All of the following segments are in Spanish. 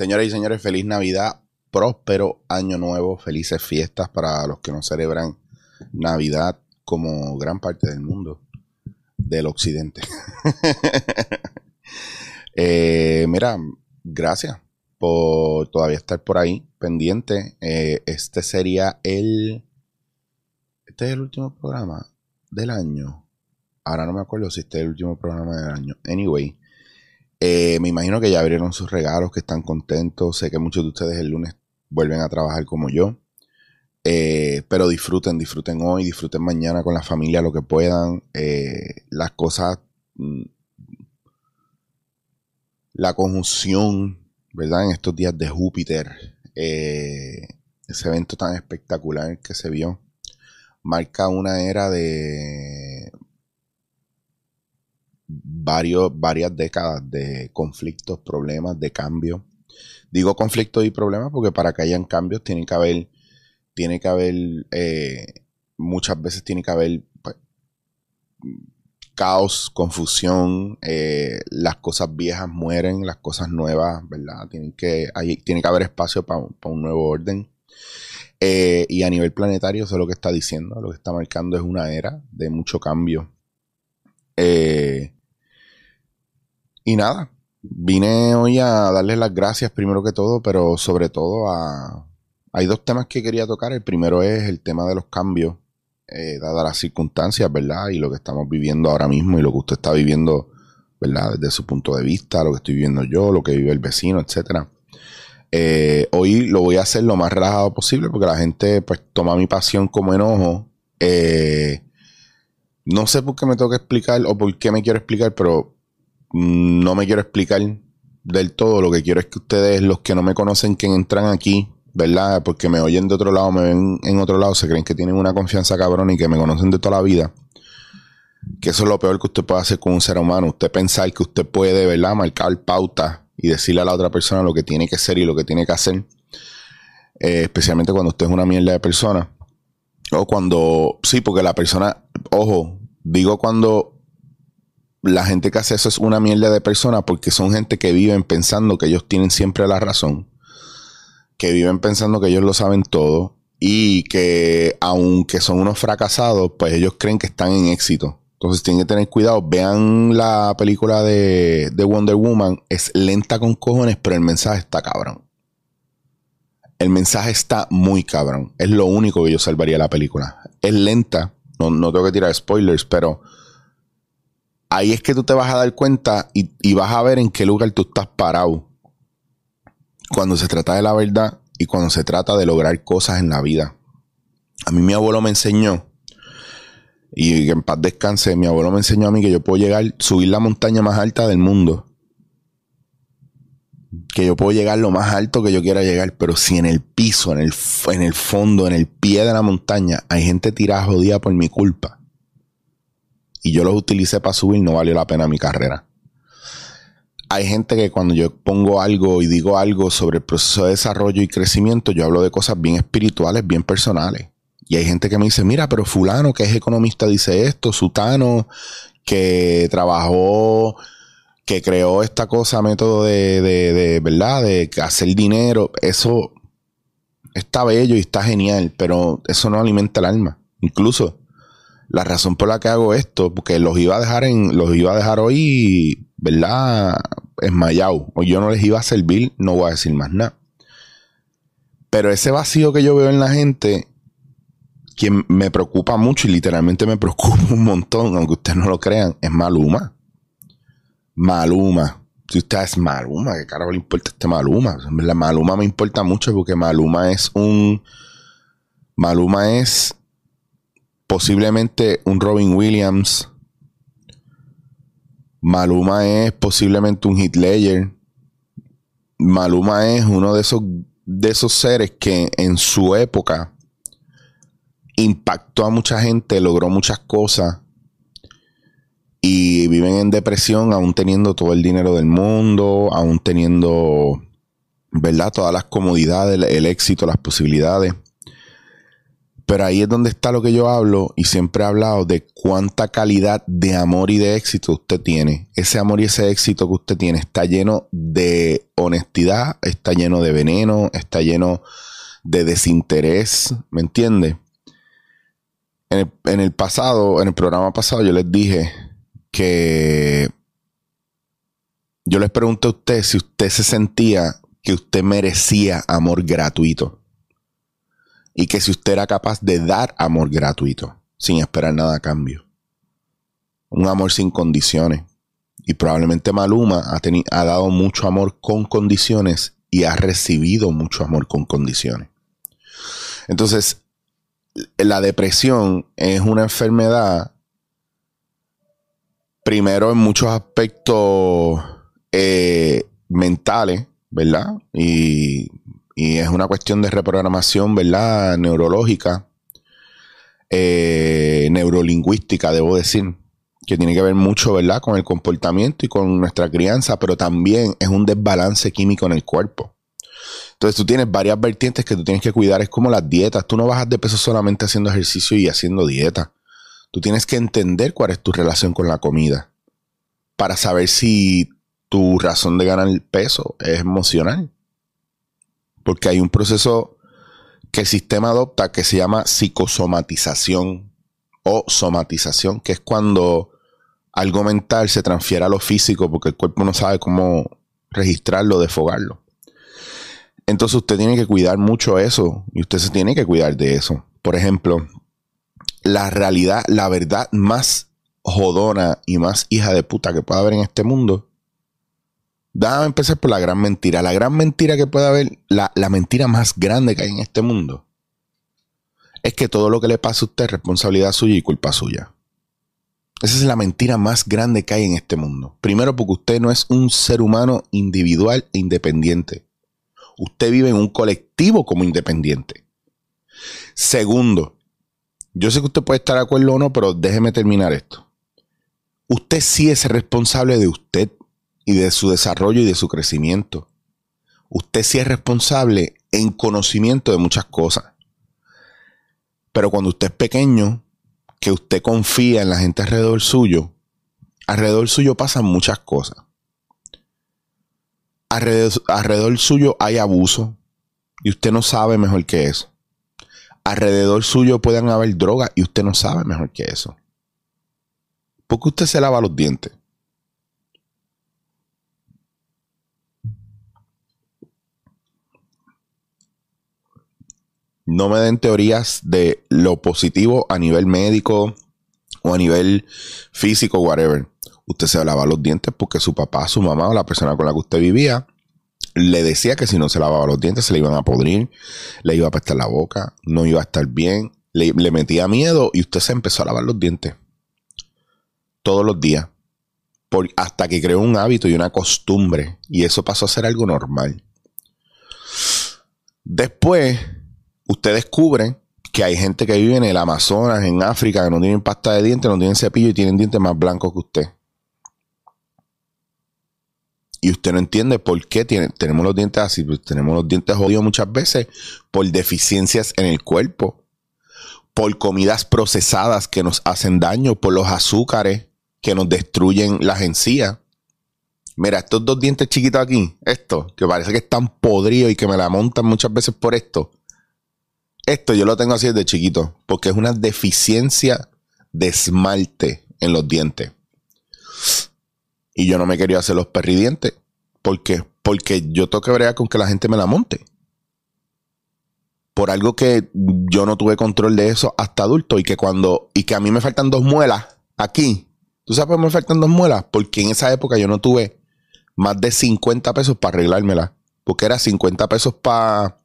Señoras y señores, feliz Navidad, próspero año nuevo, felices fiestas para los que no celebran Navidad como gran parte del mundo, del occidente. Eh, mira, gracias por todavía estar por ahí pendiente. Eh, este sería el... Este es el último programa del año. Ahora no me acuerdo si este es el último programa del año. Anyway, eh, me imagino que ya abrieron sus regalos, que están contentos. Sé que muchos de ustedes el lunes vuelven a trabajar como yo. Eh, pero disfruten, disfruten hoy, disfruten mañana con la familia lo que puedan. Eh, las cosas, mm, la conjunción, ¿verdad? En estos días de Júpiter, ese evento tan espectacular que se vio, marca una era de varios, varias décadas de conflictos, problemas, de cambio. Digo conflictos y problemas porque para que hayan cambios tiene que haber, tiene que haber, eh, muchas veces tiene que haber pues, caos, confusión, eh, las cosas viejas mueren, las cosas nuevas, ¿verdad? Tienen que, hay, tiene que haber espacio para un nuevo orden. Eh, y a nivel planetario, eso es lo que está diciendo, lo que está marcando es una era de mucho cambio. Y nada, vine hoy a darles las gracias primero que todo, pero sobre todo a... Hay dos temas que quería tocar. El primero es el tema de los cambios, eh, dadas las circunstancias, ¿verdad? Y lo que estamos viviendo ahora mismo y lo que usted está viviendo, ¿verdad? Desde su punto de vista, lo que estoy viviendo yo, lo que vive el vecino, etcétera. Eh, hoy lo voy a hacer lo más relajado posible porque la gente pues toma mi pasión como enojo. Eh, no sé por qué me tengo que explicar o por qué me quiero explicar, pero no me quiero explicar del todo. Lo que quiero es que ustedes, los que no me conocen, que entran aquí, ¿verdad? Porque me oyen de otro lado, me ven en otro lado, se creen que tienen una confianza cabrón y que me conocen de toda la vida. Que eso es lo peor que usted puede hacer con un ser humano. Usted pensar que usted puede, ¿verdad? Marcar pauta y decirle a la otra persona lo que tiene que ser y lo que tiene que hacer. Eh, especialmente cuando usted es una mierda de persona. O cuando, sí, porque la persona, ojo, digo cuando la gente que hace eso es una mierda de persona porque son gente que viven pensando que ellos tienen siempre la razón, que viven pensando que ellos lo saben todo y que aunque son unos fracasados, pues ellos creen que están en éxito. Entonces tienen que tener cuidado. Vean la película de, de Wonder Woman. Es lenta con cojones, pero el mensaje está cabrón. El mensaje está muy cabrón. Es lo único que yo salvaría la película. Es lenta. No, no tengo que tirar spoilers, pero ahí es que tú te vas a dar cuenta y, vas a ver en qué lugar tú estás parado cuando se trata de la verdad y cuando se trata de lograr cosas en la vida. A mí mi abuelo me enseñó, y en paz descanse, mi abuelo me enseñó a mí que yo puedo llegar, subir la montaña más alta del mundo. Que yo puedo llegar lo más alto que yo quiera llegar, pero si en el piso, en el, en el fondo, en el pie de la montaña, hay gente tirada jodida por mi culpa y yo los utilicé para subir, no valió la pena mi carrera. Hay gente que cuando yo pongo algo y digo algo sobre el proceso de desarrollo y crecimiento, yo hablo de cosas bien espirituales, bien personales. Y hay gente que me dice, mira, pero fulano que es economista dice esto, sutano que trabajó, que creó esta cosa, método de, de, de ¿verdad? De hacer dinero. Eso está bello y está genial, pero eso no alimenta el alma. Incluso la razón por la que hago esto, porque los iba a dejar en, los iba a dejar hoy, ¿verdad? Esmayado. O yo no les iba a servir, no voy a decir más nada. Pero ese vacío que yo veo en la gente, quien me preocupa mucho y literalmente me preocupa un montón, aunque ustedes no lo crean, es Maluma. Maluma. Si usted es Maluma, ¿qué carajo le importa este Maluma? La Maluma me importa mucho porque Maluma es un. Maluma es posiblemente un Robin Williams. Maluma es posiblemente un Hitler. Maluma es uno de esos, de esos seres que en su época impactó a mucha gente, logró muchas cosas y viven en depresión aún teniendo todo el dinero del mundo, aún teniendo, ¿verdad? Todas las comodidades, el éxito, las posibilidades Pero ahí es donde está lo que yo hablo y siempre he hablado de cuánta calidad de amor y de éxito usted tiene. Ese amor y ese éxito que usted tiene está lleno de honestidad, está lleno de veneno, está lleno de desinterés, ¿me entiende? En en el pasado, en el programa pasado, yo les dije que yo les pregunté a usted si usted se sentía que usted merecía amor gratuito y que si usted era capaz de dar amor gratuito sin esperar nada a cambio. Un amor sin condiciones. Y probablemente Maluma ha, ha dado mucho amor con condiciones y ha recibido mucho amor con condiciones. Entonces, la depresión es una enfermedad, primero en muchos aspectos eh, mentales, ¿verdad? Y y es una cuestión de reprogramación, ¿verdad? Neurológica, eh, neurolingüística, debo decir, que tiene que ver mucho, ¿verdad? Con el comportamiento y con nuestra crianza, pero también es un desbalance químico en el cuerpo. Entonces tú tienes varias vertientes que tú tienes que cuidar, es como las dietas, tú no bajas de peso solamente haciendo ejercicio y haciendo dieta. Tú tienes que entender cuál es tu relación con la comida para saber si tu razón de ganar peso es emocional porque hay un proceso que el sistema adopta que se llama psicosomatización o somatización, que es cuando algo mental se transfiere a lo físico porque el cuerpo no sabe cómo registrarlo, desfogarlo. Entonces usted tiene que cuidar mucho eso y usted se tiene que cuidar de eso. Por ejemplo, la realidad, la verdad más jodona y más hija de puta que pueda haber en este mundo Déjame empezar por la gran mentira. La gran mentira que puede haber, la, mentira más grande que hay en este mundo, es que todo lo que le pasa a usted es responsabilidad suya y culpa suya. Esa es la mentira más grande que hay en este mundo. Primero porque usted no es un ser humano individual e independiente. Usted vive en un colectivo como independiente. Segundo, yo sé que usted puede estar de acuerdo o no, pero déjeme terminar esto. Usted sí es responsable de usted y de su desarrollo y de su crecimiento. Usted sí es responsable en conocimiento de muchas cosas. Pero cuando usted es pequeño, que usted confía en la gente alrededor suyo, alrededor suyo pasan muchas cosas. Alrededor, alrededor suyo hay abuso y usted no sabe mejor que eso. Alrededor suyo pueden haber drogas y usted no sabe mejor que eso. ¿Por qué usted se lava los dientes? No me den teorías de lo positivo a nivel médico o a nivel físico, whatever. Usted se lavaba los dientes porque su papá, su mamá o la persona con la que usted vivía le decía que si no se lavaba los dientes se le iban a podrir, le iba a apestar la boca, no iba a estar bien, le, metía miedo y usted se empezó a lavar los dientes todos los días. Hasta que creó un hábito y una costumbre. Y eso pasó a ser algo normal. Después, usted descubre que hay gente que vive en el Amazonas, en África, que no tienen pasta de dientes, no tienen cepillo y tienen dientes más blancos que usted. Y usted no entiende por qué tenemos los dientes así. Pues tenemos los dientes jodidos muchas veces por deficiencias en el cuerpo, por comidas procesadas que nos hacen daño, por los azúcares que nos destruyen las encías. Mira, estos dos dientes chiquitos aquí, esto, que parece que están podridos y que me la montan muchas veces por esto esto yo lo tengo así desde chiquito, porque es una deficiencia de esmalte en los dientes. Y yo no me quería hacer los perridientes. ¿Por qué? Porque yo tengo que bregar con que la gente me la monte. Por algo que yo no tuve control de eso hasta adulto y que cuando, y que a mí me faltan dos muelas aquí. ¿Tú sabes por qué me faltan dos muelas? Porque en esa época yo no tuve más de 50 pesos para arreglármela. Porque era 50 pesos para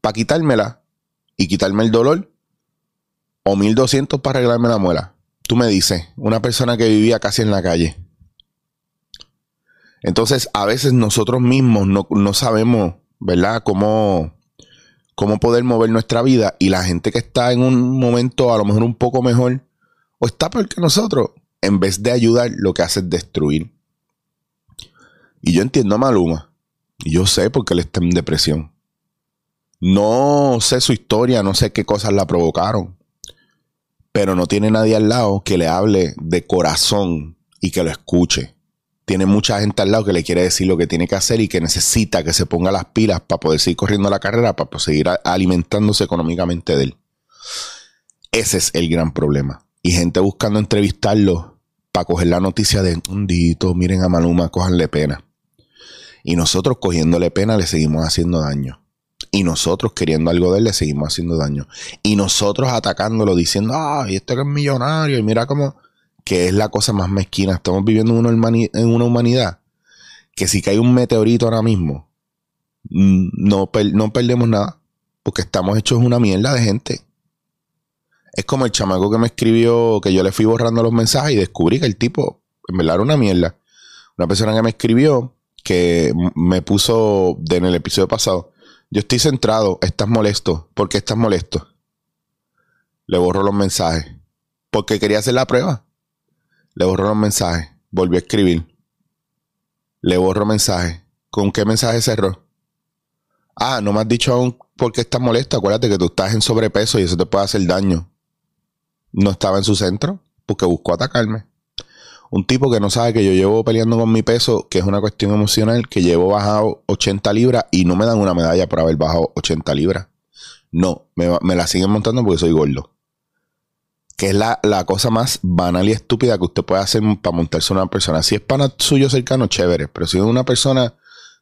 pa quitármela y quitarme el dolor o 1200 para arreglarme la muela. Tú me dices, una persona que vivía casi en la calle. Entonces, a veces nosotros mismos no, sabemos, ¿verdad?, cómo, cómo poder mover nuestra vida y la gente que está en un momento a lo mejor un poco mejor o está peor que nosotros, en vez de ayudar, lo que hace es destruir. Y yo entiendo a Maluma. Y yo sé porque él está en depresión. No sé su historia, no sé qué cosas la provocaron, pero no tiene nadie al lado que le hable de corazón y que lo escuche. Tiene mucha gente al lado que le quiere decir lo que tiene que hacer y que necesita que se ponga las pilas para poder seguir corriendo la carrera, para seguir alimentándose económicamente de él. Ese es el gran problema. Y gente buscando entrevistarlo para coger la noticia de un dito, miren a Maluma, cojanle pena. Y nosotros cogiéndole pena le seguimos haciendo daño. Y nosotros queriendo algo de él le seguimos haciendo daño. Y nosotros atacándolo diciendo, ay, este que es millonario. Y mira cómo, que es la cosa más mezquina. Estamos viviendo en una humanidad que si cae un meteorito ahora mismo, mm, no, no perdemos nada. Porque estamos hechos una mierda de gente. Es como el chamaco que me escribió, que yo le fui borrando los mensajes y descubrí que el tipo, en verdad, era una mierda. Una persona que me escribió, que me puso en el episodio pasado, yo estoy centrado, estás molesto. ¿Por qué estás molesto? Le borro los mensajes. Porque quería hacer la prueba. Le borro los mensajes. Volvió a escribir. Le borro mensajes. ¿Con qué mensaje cerró? Ah, no me has dicho aún por qué estás molesto. Acuérdate que tú estás en sobrepeso y eso te puede hacer daño no estaba en su centro porque buscó atacarme. Un tipo que no sabe que yo llevo peleando con mi peso, que es una cuestión emocional, que llevo bajado 80 libras y no me dan una medalla por haber bajado 80 libras. No, me, la siguen montando porque soy gordo. Que es la, la, cosa más banal y estúpida que usted puede hacer para montarse una persona. Si es pana suyo cercano, chévere. Pero si es una persona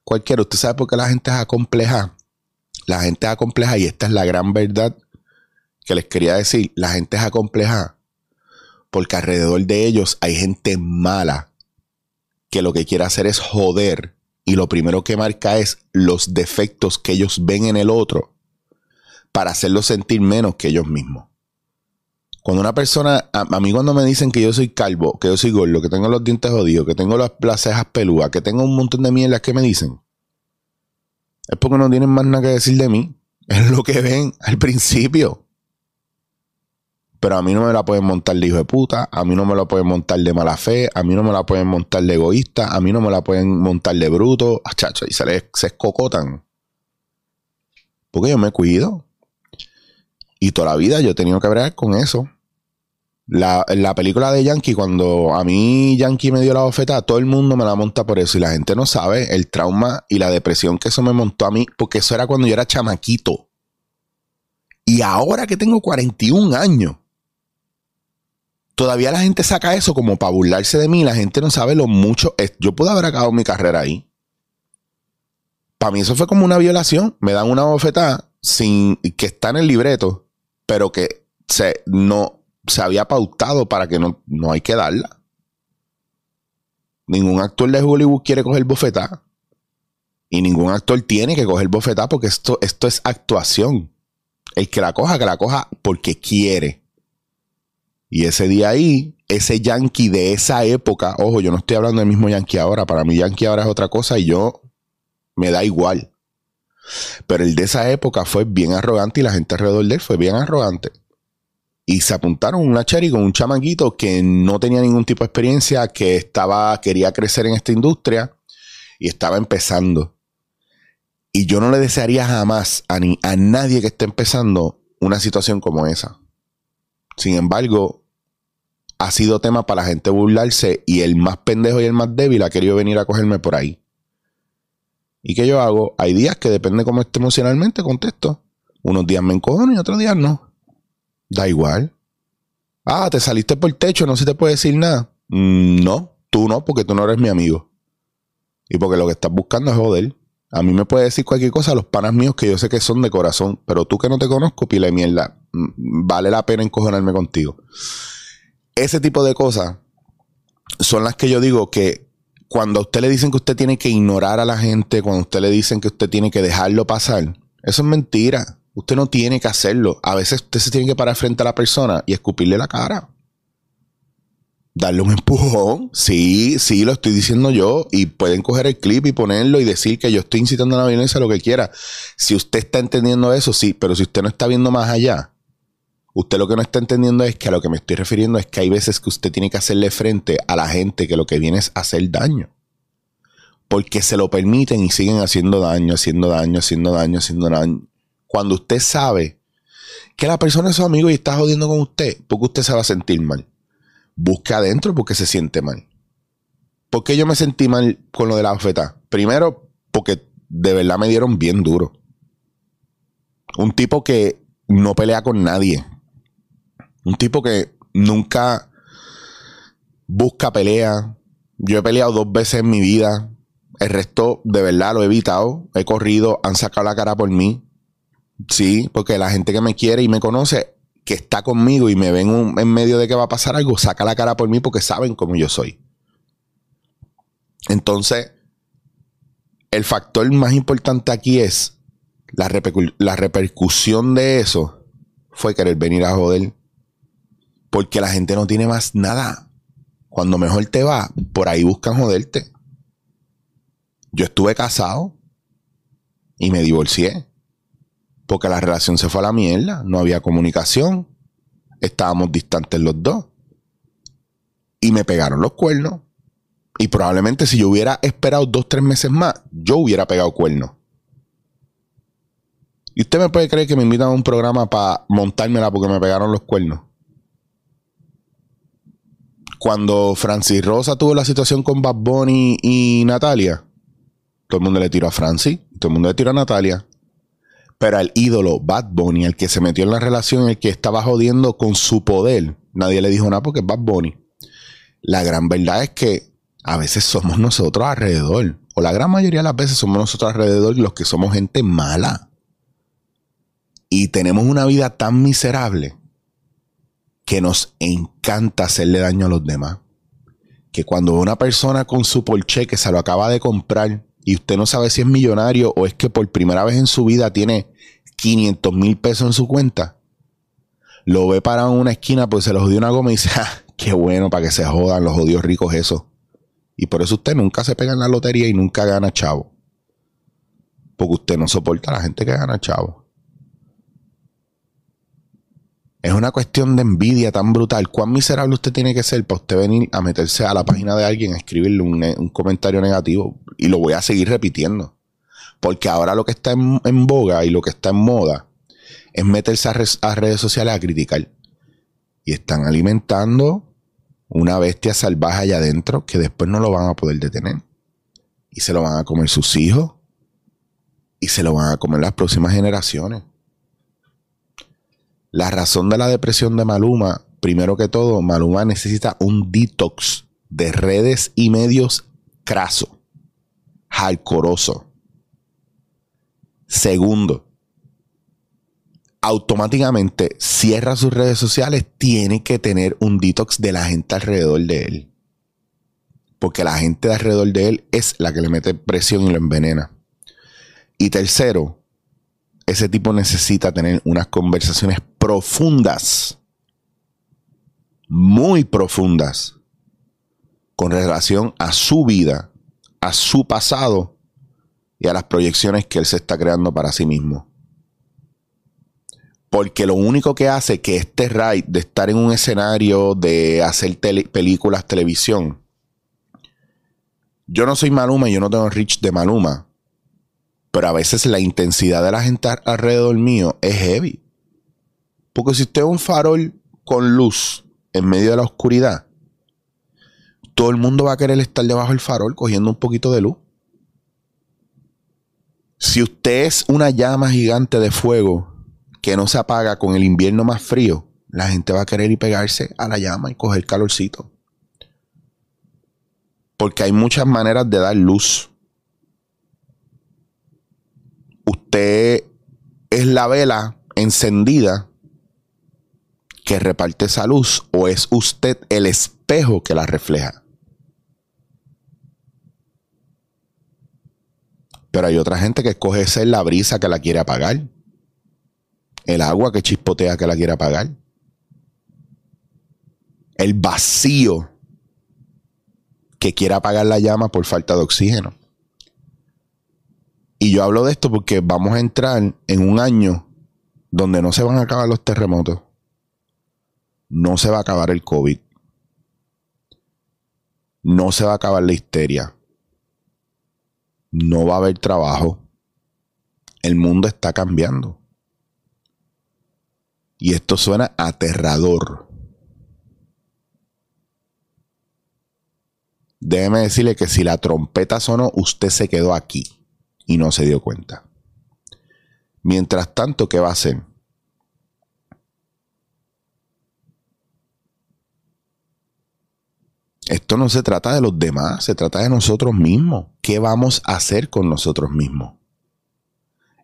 cualquiera, usted sabe por qué la gente es acompleja. La gente es acompleja y esta es la gran verdad que les quería decir, la gente es acompleja porque alrededor de ellos hay gente mala que lo que quiere hacer es joder y lo primero que marca es los defectos que ellos ven en el otro para hacerlo sentir menos que ellos mismos. Cuando una persona, a, mí cuando me dicen que yo soy calvo, que yo soy gordo, que tengo los dientes jodidos, que tengo las, las cejas peludas, que tengo un montón de mierdas que me dicen, es porque no tienen más nada que decir de mí. Es lo que ven al principio. Pero a mí no me la pueden montar de hijo de puta, a mí no me la pueden montar de mala fe, a mí no me la pueden montar de egoísta, a mí no me la pueden montar de bruto, ah, chacho, y se les se escocotan. Porque yo me cuido. Y toda la vida yo he tenido que ver con eso. La, la, película de Yankee, cuando a mí Yankee me dio la bofeta, todo el mundo me la monta por eso. Y la gente no sabe el trauma y la depresión que eso me montó a mí, porque eso era cuando yo era chamaquito. Y ahora que tengo 41 años, todavía la gente saca eso como para burlarse de mí. La gente no sabe lo mucho. Yo pude haber acabado mi carrera ahí. Para mí eso fue como una violación. Me dan una bofetada sin que está en el libreto, pero que se, no, se había pautado para que no, no hay que darla. Ningún actor de Hollywood quiere coger bofetada. Y ningún actor tiene que coger bofetada porque esto, esto es actuación. El que la coja, que la coja porque quiere. Y ese día ahí, ese yankee de esa época, ojo, yo no estoy hablando del mismo yankee ahora, para mí yankee ahora es otra cosa y yo me da igual. Pero el de esa época fue bien arrogante y la gente alrededor de él fue bien arrogante. Y se apuntaron una cherry con un chamanguito que no tenía ningún tipo de experiencia, que estaba, quería crecer en esta industria y estaba empezando. Y yo no le desearía jamás a, ni, a nadie que esté empezando una situación como esa. Sin embargo, ha sido tema para la gente burlarse y el más pendejo y el más débil ha querido venir a cogerme por ahí. ¿Y qué yo hago? Hay días que depende cómo esté emocionalmente, contesto. Unos días me encojono y otros días no. Da igual. Ah, te saliste por el techo, no se te puede decir nada. Mm, no, tú no, porque tú no eres mi amigo. Y porque lo que estás buscando es joder. A mí me puede decir cualquier cosa los panas míos que yo sé que son de corazón, pero tú que no te conozco, pile mierda, mm, vale la pena encojonarme contigo. Ese tipo de cosas son las que yo digo que cuando a usted le dicen que usted tiene que ignorar a la gente, cuando a usted le dicen que usted tiene que dejarlo pasar, eso es mentira. Usted no tiene que hacerlo. A veces usted se tiene que parar frente a la persona y escupirle la cara darle un empujón. Sí, sí, lo estoy diciendo yo. Y pueden coger el clip y ponerlo y decir que yo estoy incitando a la violencia, lo que quiera. Si usted está entendiendo eso, sí, pero si usted no está viendo más allá, usted lo que no está entendiendo es que a lo que me estoy refiriendo es que hay veces que usted tiene que hacerle frente a la gente que lo que viene es hacer daño. Porque se lo permiten y siguen haciendo daño, haciendo daño, haciendo daño, haciendo daño. Cuando usted sabe que la persona es su amigo y está jodiendo con usted, porque usted se va a sentir mal. Busque adentro porque se siente mal. ¿Por qué yo me sentí mal con lo de la oferta? Primero, porque de verdad me dieron bien duro. Un tipo que no pelea con nadie. Un tipo que nunca busca pelea. Yo he peleado dos veces en mi vida. El resto, de verdad, lo he evitado. He corrido, han sacado la cara por mí. Sí, porque la gente que me quiere y me conoce, que está conmigo y me ven en medio de que va a pasar algo, saca la cara por mí porque saben cómo yo soy. Entonces, el factor más importante aquí es la, la repercusión de eso fue querer venir a joder. Porque la gente no tiene más nada. Cuando mejor te va, por ahí buscan joderte. Yo estuve casado y me divorcié. Porque la relación se fue a la mierda. No había comunicación. Estábamos distantes los dos. Y me pegaron los cuernos. Y probablemente si yo hubiera esperado dos, tres meses más, yo hubiera pegado cuernos. ¿Y usted me puede creer que me invitan a un programa para montármela porque me pegaron los cuernos? Cuando Francis Rosa tuvo la situación con Bad Bunny y Natalia, todo el mundo le tiró a Francis, todo el mundo le tiró a Natalia. Pero al ídolo Bad Bunny, el que se metió en la relación, el que estaba jodiendo con su poder, nadie le dijo nada porque es Bad Bunny. La gran verdad es que a veces somos nosotros alrededor, o la gran mayoría de las veces somos nosotros alrededor los que somos gente mala. Y tenemos una vida tan miserable que nos encanta hacerle daño a los demás. Que cuando una persona con su Porsche que se lo acaba de comprar y usted no sabe si es millonario o es que por primera vez en su vida tiene 500 mil pesos en su cuenta, lo ve parado en una esquina pues se lo jodió una goma y dice, ah, qué bueno para que se jodan los jodidos ricos eso. Y por eso usted nunca se pega en la lotería y nunca gana chavo. Porque usted no soporta a la gente que gana chavo. Es una cuestión de envidia tan brutal. ¿Cuán miserable usted tiene que ser para usted venir a meterse a la página de alguien a escribirle un, comentario negativo? Y lo voy a seguir repitiendo. Porque ahora lo que está en, boga y lo que está en moda es meterse a redes sociales a criticar. Y están alimentando una bestia salvaje allá adentro que después no lo van a poder detener. Y se lo van a comer sus hijos. Y se lo van a comer las próximas generaciones. La razón de la depresión de Maluma, primero que todo, Maluma necesita un detox de redes y medios craso, jalcoroso. Segundo, automáticamente cierra sus redes sociales, tiene que tener un detox de la gente alrededor de él. Porque la gente de alrededor de él es la que le mete presión y lo envenena. Y tercero, ese tipo necesita tener unas conversaciones profundas, muy profundas, con relación a su vida, a su pasado y a las proyecciones que él se está creando para sí mismo. Porque lo único que hace que este ride de estar en un escenario, de hacer películas, televisión. Yo no soy Maluma y yo no tengo Rich de Maluma. Pero a veces la intensidad de la gente alrededor mío es heavy. Porque si usted es un farol con luz en medio de la oscuridad, todo el mundo va a querer estar debajo del farol cogiendo un poquito de luz. Si usted es una llama gigante de fuego que no se apaga con el invierno más frío, la gente va a querer ir pegarse a la llama y coger calorcito. Porque hay muchas maneras de dar luz. Usted es la vela encendida que reparte esa luz o es usted el espejo que la refleja. Pero hay otra gente que escoge ser la brisa que la quiere apagar el agua que chispotea que la quiere apagar, el vacío que quiere apagar la llama por falta de oxígeno. Y yo hablo de esto porque vamos a entrar en un año donde no se van a acabar los terremotos, no se va a acabar el COVID, no se va a acabar la histeria, no va a haber trabajo, el mundo está cambiando. Y esto suena aterrador. Déjeme decirle que si la trompeta sonó, usted se quedó aquí y no se dio cuenta. Mientras tanto, ¿qué va a hacer? Esto no se trata de los demás, se trata de nosotros mismos. ¿Qué vamos a hacer con nosotros mismos?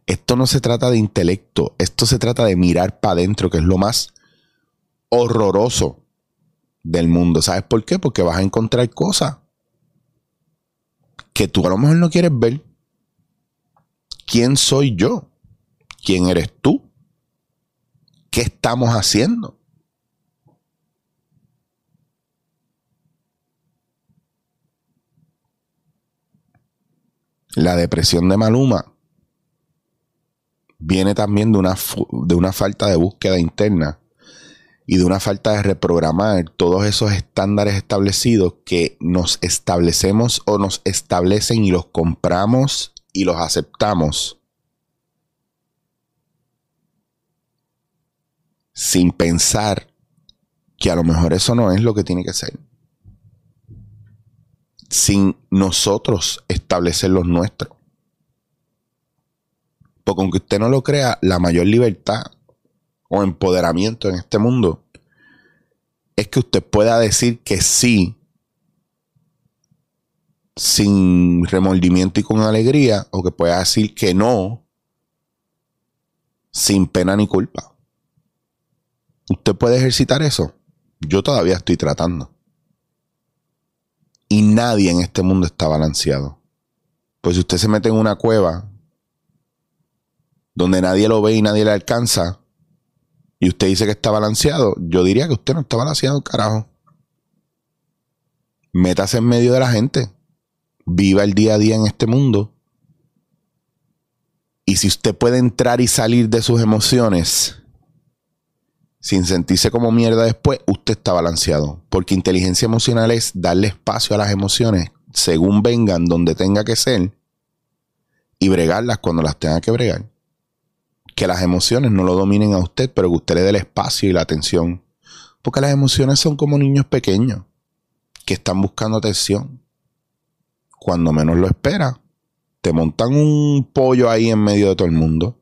Esto no se trata de intelecto, esto se trata de mirar para adentro, que es lo más horroroso del mundo. ¿Sabes por qué? Porque vas a encontrar cosas que tú a lo mejor no quieres ver. ¿Quién soy yo? ¿Quién eres tú? ¿Qué estamos haciendo? La depresión de Maluma viene también de una, de una falta de búsqueda interna y de una falta de reprogramar todos esos estándares establecidos que nos establecemos o nos establecen y los compramos y los aceptamos sin pensar que a lo mejor eso no es lo que tiene que ser. Sin nosotros establecer los nuestros. Porque aunque usted no lo crea, la mayor libertad o empoderamiento en este mundo es que usted pueda decir que sí sin remordimiento y con alegría, o que pueda decir que no sin pena ni culpa. ¿Usted puede ejercitar eso? Yo todavía estoy tratando. Y nadie en este mundo está balanceado. Pues si usted se mete en una cueva donde nadie lo ve y nadie le alcanza, y usted dice que está balanceado, yo diría que usted no está balanceado, carajo. Métase en medio de la gente. Viva el día a día en este mundo. Y si usted puede entrar y salir de sus emociones sin sentirse como mierda después, usted está balanceado. Porque inteligencia emocional es darle espacio a las emociones según vengan donde tenga que ser y bregarlas cuando las tenga que bregar que las emociones no lo dominen a usted, pero que usted le dé el espacio y la atención. Porque las emociones son como niños pequeños que están buscando atención. Cuando menos lo espera, te montan un pollo ahí en medio de todo el mundo.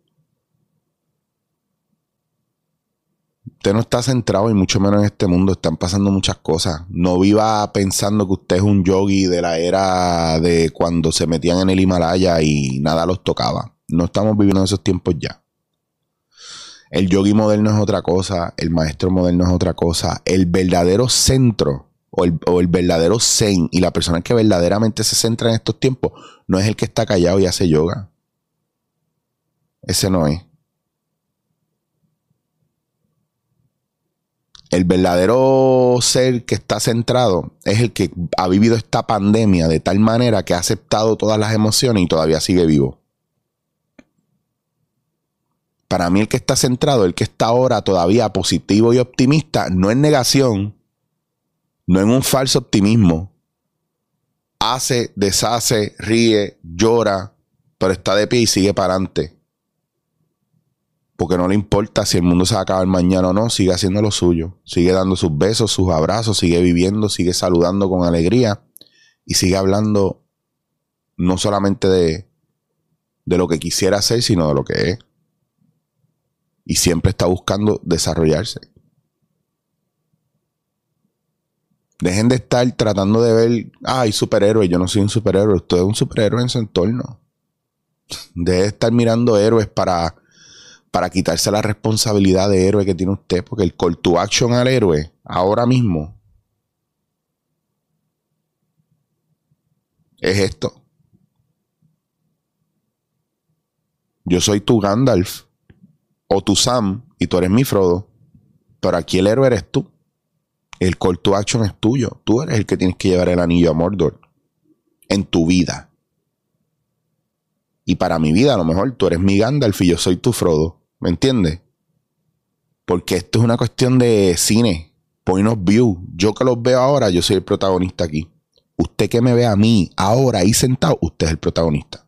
Usted no está centrado y mucho menos en este mundo. Están pasando muchas cosas. No viva pensando que usted es un yogi de la era de cuando se metían en el Himalaya y nada los tocaba. No estamos viviendo esos tiempos ya. El yogi moderno es otra cosa, el maestro moderno es otra cosa. El verdadero centro o el, verdadero zen y la persona que verdaderamente se centra en estos tiempos no es el que está callado y hace yoga. Ese no es. El verdadero ser que está centrado es el que ha vivido esta pandemia de tal manera que ha aceptado todas las emociones y todavía sigue vivo. Para mí el que está centrado, el que está ahora todavía positivo y optimista, no en negación, no en un falso optimismo. Hace, deshace, ríe, llora, pero está de pie y sigue para adelante. Porque no le importa si el mundo se va a acabar mañana o no, sigue haciendo lo suyo. Sigue dando sus besos, sus abrazos, sigue viviendo, sigue saludando con alegría y sigue hablando no solamente de, de lo que quisiera ser, sino de lo que es y siempre está buscando desarrollarse. Dejen de estar tratando de ver, ay, superhéroe, yo no soy un superhéroe, usted es un superhéroe en su entorno. Deje de estar mirando héroes para, para quitarse la responsabilidad de héroe que tiene usted, porque el call to action al héroe, ahora mismo, es esto. Yo soy tu Gandalf o tu Sam y tú eres mi Frodo. Pero aquí el héroe eres tú. El call to action es tuyo. Tú eres el que tienes que llevar el anillo a Mordor en tu vida. Y para mi vida, a lo mejor tú eres mi Gandalf y yo soy tu Frodo. ¿Me entiendes? Porque esto es una cuestión de cine, point of view. Yo que los veo ahora, yo soy el protagonista aquí. Usted que me ve a mí ahora ahí sentado, usted es el protagonista.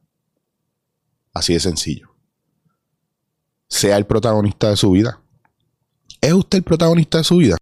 Así de sencillo sea el protagonista de su vida. ¿Es usted el protagonista de su vida?